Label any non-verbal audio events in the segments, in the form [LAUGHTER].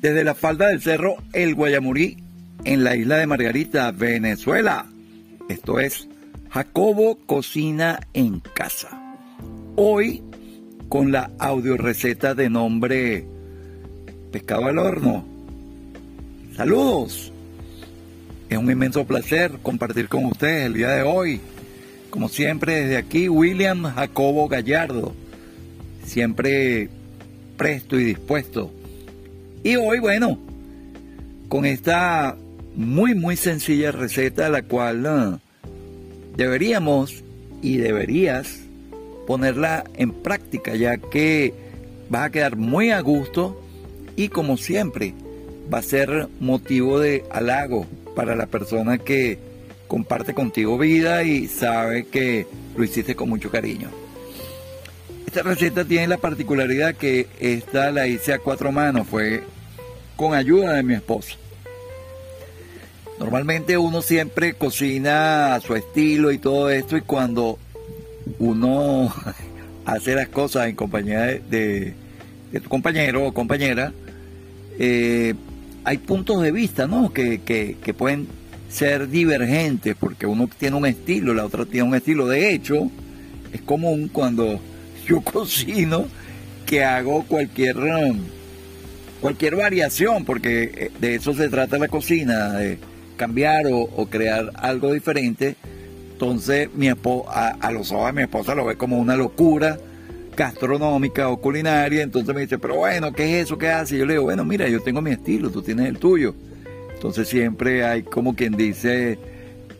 desde la falda del cerro El Guayamurí, en la isla de Margarita, Venezuela. Esto es Jacobo Cocina en Casa. Hoy con la audio receta de nombre Pescado al Horno. Saludos. Es un inmenso placer compartir con ustedes el día de hoy. Como siempre, desde aquí, William Jacobo Gallardo. Siempre presto y dispuesto. Y hoy, bueno, con esta muy, muy sencilla receta, la cual ah, deberíamos y deberías ponerla en práctica, ya que va a quedar muy a gusto y como siempre va a ser motivo de halago para la persona que comparte contigo vida y sabe que lo hiciste con mucho cariño. Esta receta tiene la particularidad que esta la hice a cuatro manos, fue con ayuda de mi esposa. Normalmente uno siempre cocina a su estilo y todo esto y cuando uno [LAUGHS] hace las cosas en compañía de, tu compañero o compañera, eh, hay puntos de vista, ¿no? Que, que, pueden ser divergentes, porque uno tiene un estilo, la otra tiene un estilo. De hecho, es común cuando yo cocino que hago cualquier um, cualquier variación, porque eh, de eso se trata la cocina, de cambiar o, crear algo diferente entonces, mi esposa, a, los ojos de mi esposa lo ve como una locura gastronómica o culinaria. Entonces me dice, pero bueno, ¿qué es eso? ¿Qué hace? Y yo le digo, bueno, mira, yo tengo mi estilo, tú tienes el tuyo. Entonces siempre hay como quien dice,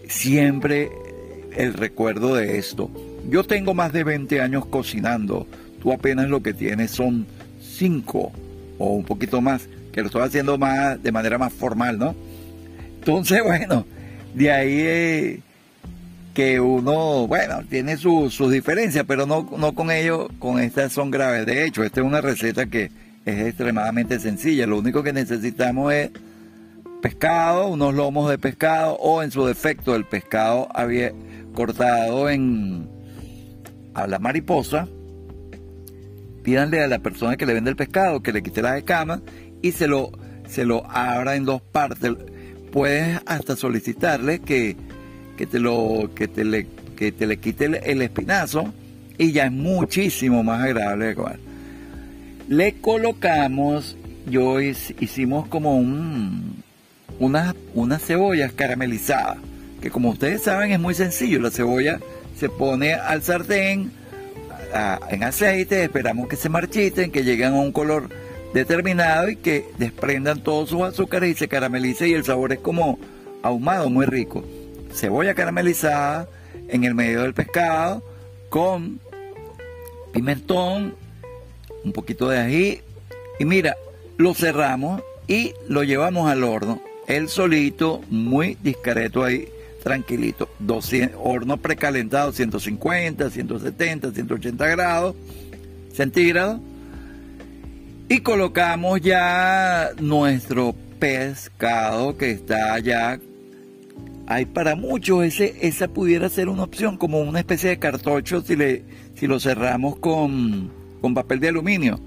siempre el recuerdo de esto. Yo tengo más de 20 años cocinando. Tú apenas lo que tienes son 5 o un poquito más, que lo estoy haciendo más de manera más formal, ¿no? Entonces, [LAUGHS] bueno, de ahí... Eh, que uno, bueno, tiene sus diferencias, pero no, no con ello, con estas son graves. De hecho, esta es una receta que es extremadamente sencilla. Lo único que necesitamos es pescado, unos lomos de pescado o en su defecto el pescado había cortado en a la mariposa. Pídanle a la persona que le vende el pescado que le quite la escamas y se lo, se lo abra en dos partes. Puedes hasta solicitarle que que te lo que te le que te le quite el, espinazo y ya es muchísimo más agradable de comer. Le colocamos, yo hicimos como un unas unas cebollas caramelizadas, que como ustedes saben es muy sencillo, la cebolla se pone al sartén en aceite, esperamos que se marchiten, que lleguen a un color determinado y que desprendan todos sus azúcares y se caramelice y el sabor es como ahumado, muy rico cebolla caramelizada en el medio del pescado con pimentón, un poquito de ají y mira, lo cerramos y lo llevamos al horno. El solito, muy discreto ahí, tranquilito. 200, horno precalentado, 150, 170, 180 grados centígrados. Y colocamos ya nuestro pescado que está ya hay para muchos ese, esa pudiera ser una opción, como una especie de cartocho si, le, si lo cerramos con, con papel de aluminio.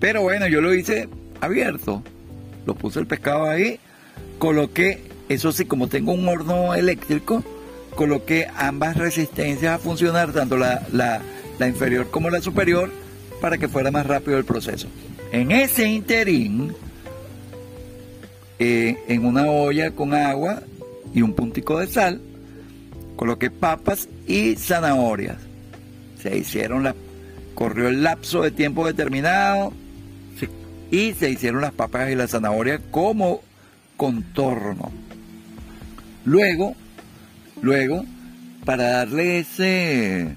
Pero bueno, yo lo hice abierto. Lo puse el pescado ahí, coloqué, eso sí, como tengo un horno eléctrico, coloqué ambas resistencias a funcionar, tanto la, inferior como la superior, para que fuera más rápido el proceso. En ese interín, eh, en una olla con agua, y un puntico de sal. Coloqué papas y zanahorias. Se hicieron las, corrió el lapso de tiempo determinado y se hicieron las papas y la zanahoria como contorno. Luego, luego, para darle ese,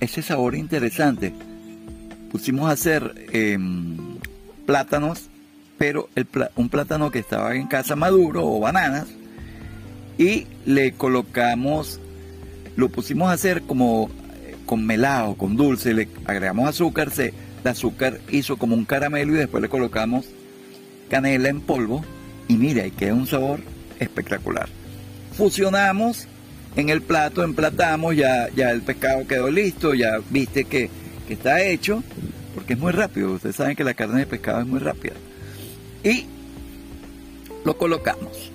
ese sabor interesante, pusimos a hacer em, plátanos, pero un plátano que estaba en casa maduro o bananas, y le colocamos, lo pusimos a hacer como eh, con melado, con dulce, le agregamos azúcar, se, el azúcar hizo como un caramelo y después le colocamos canela en polvo y mira, y queda un sabor espectacular. Fusionamos en el plato, emplatamos, ya, ya el pescado quedó listo, ya viste que, que está hecho, porque es muy rápido, ustedes saben que la carne de pescado es muy rápida. y lo colocamos.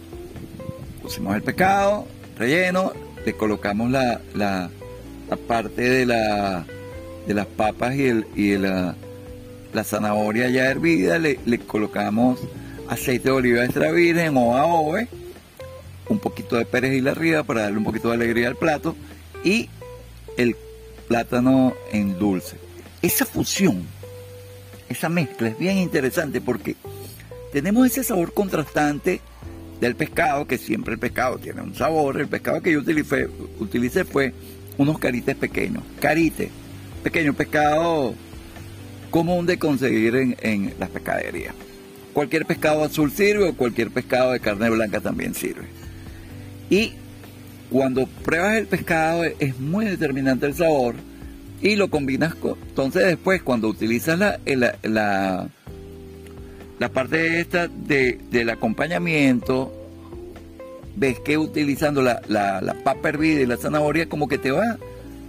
Pusimos el pescado relleno, le colocamos la, la, parte de, la, de las papas y, el, y la, la zanahoria ya hervida, le, le, colocamos aceite de oliva extra virgen o un poquito de perejil arriba para darle un poquito de alegría al plato y el plátano en dulce. Esa fusión, esa mezcla es bien interesante porque tenemos ese sabor contrastante del pescado, que siempre el pescado tiene un sabor. El pescado que yo utilicé, fue unos carites pequeños. Carite, pequeño pescado común de conseguir en, en las pescaderías. Cualquier pescado azul sirve o cualquier pescado de carne blanca también sirve. Y cuando pruebas el pescado es muy determinante el sabor y lo combinas con... Entonces después cuando utilizas la, la, la, parte esta de, del acompañamiento, ves que utilizando la, la, papa hervida y la zanahoria como que te va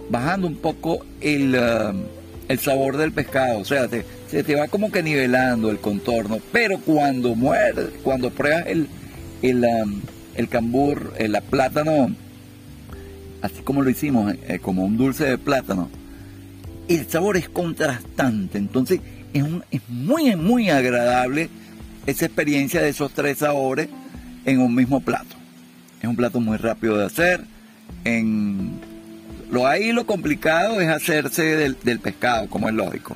bajando un poco el, um, el sabor del pescado, o sea, se te va como que nivelando el contorno, pero cuando muerdes, cuando pruebas el, el, el cambur, el plátano, así como lo hicimos, eh, como un dulce de plátano, el sabor es contrastante, entonces es, es muy, muy agradable esa experiencia de esos tres sabores en un mismo plato. Es un plato muy rápido de hacer. En lo ahí lo complicado es hacerse del, pescado, como es lógico.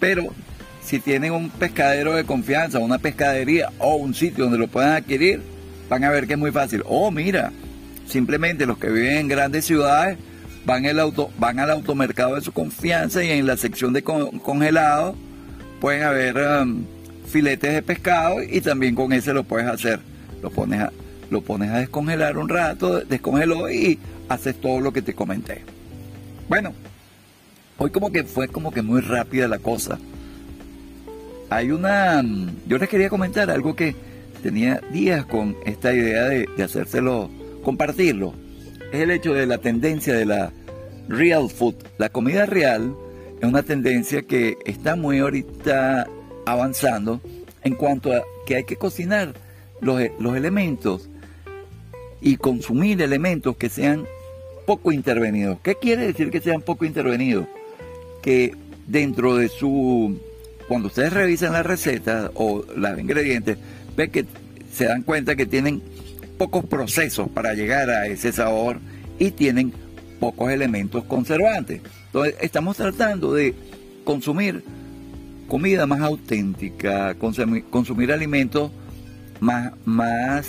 Pero si tienen un pescadero de confianza, una pescadería o un sitio donde lo puedan adquirir, van a ver que es muy fácil. Oh, mira, simplemente los que viven en grandes ciudades van, el auto, van al automercado de su confianza y en la sección de congelado pueden haber um, filetes de pescado y también con ese lo puedes hacer. Lo pones a, lo pones a descongelar un rato, descongeló y haces todo lo que te comenté. Bueno, hoy como que fue como que muy rápida la cosa. Hay una... Yo les quería comentar algo que tenía días con esta idea de, hacérselo, compartirlo, es el hecho de la tendencia de la real food. La comida real es una tendencia que está muy ahorita avanzando en cuanto a que hay que cocinar los, los elementos y consumir elementos que sean poco intervenidos. ¿Qué quiere decir que sean poco intervenidos? Que dentro de su... Cuando ustedes revisan la receta o los ingredientes, que se dan cuenta que tienen pocos procesos para llegar a ese sabor y tienen pocos elementos conservantes. Entonces estamos tratando de consumir comida más auténtica, consumir, alimentos más, más,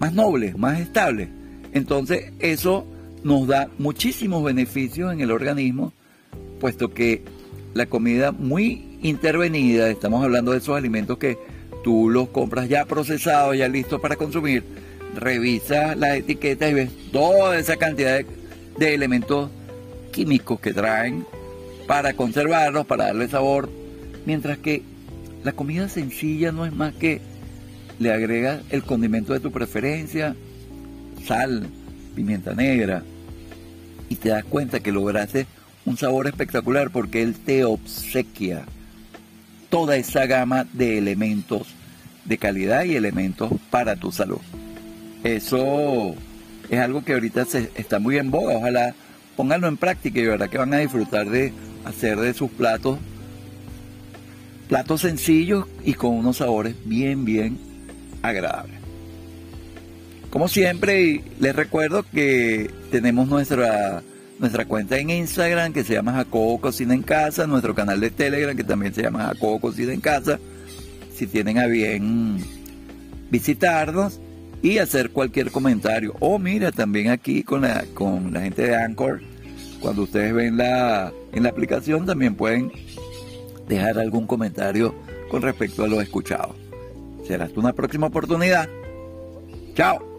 más nobles, más estables. Entonces eso nos da muchísimos beneficios en el organismo, puesto que la comida muy intervenida, estamos hablando de esos alimentos que tú los compras ya procesados, ya listos para consumir, revisas las etiquetas y ves toda esa cantidad de, elementos químicos que traen para conservarlos, para darle sabor, mientras que la comida sencilla no es más que le agregas el condimento de tu preferencia, sal, pimienta negra, y te das cuenta que lograste un sabor espectacular porque él te obsequia toda esa gama de elementos de calidad y elementos para tu salud. Eso es algo que ahorita se, está muy en boga. Ojalá pónganlo en práctica y verdad que van a disfrutar de hacer de sus platos platos sencillos y con unos sabores bien, bien agradables. Como siempre, les recuerdo que tenemos nuestra nuestra cuenta en Instagram que se llama Jacobo Cocina en Casa, nuestro canal de Telegram que también se llama Jacobo Cocina en Casa, si tienen a bien visitarnos y hacer cualquier comentario. O mira, también aquí con la, con la gente de Anchor, cuando ustedes ven la, en la aplicación también pueden dejar algún comentario con respecto a lo escuchado. Será hasta una próxima oportunidad. Chao.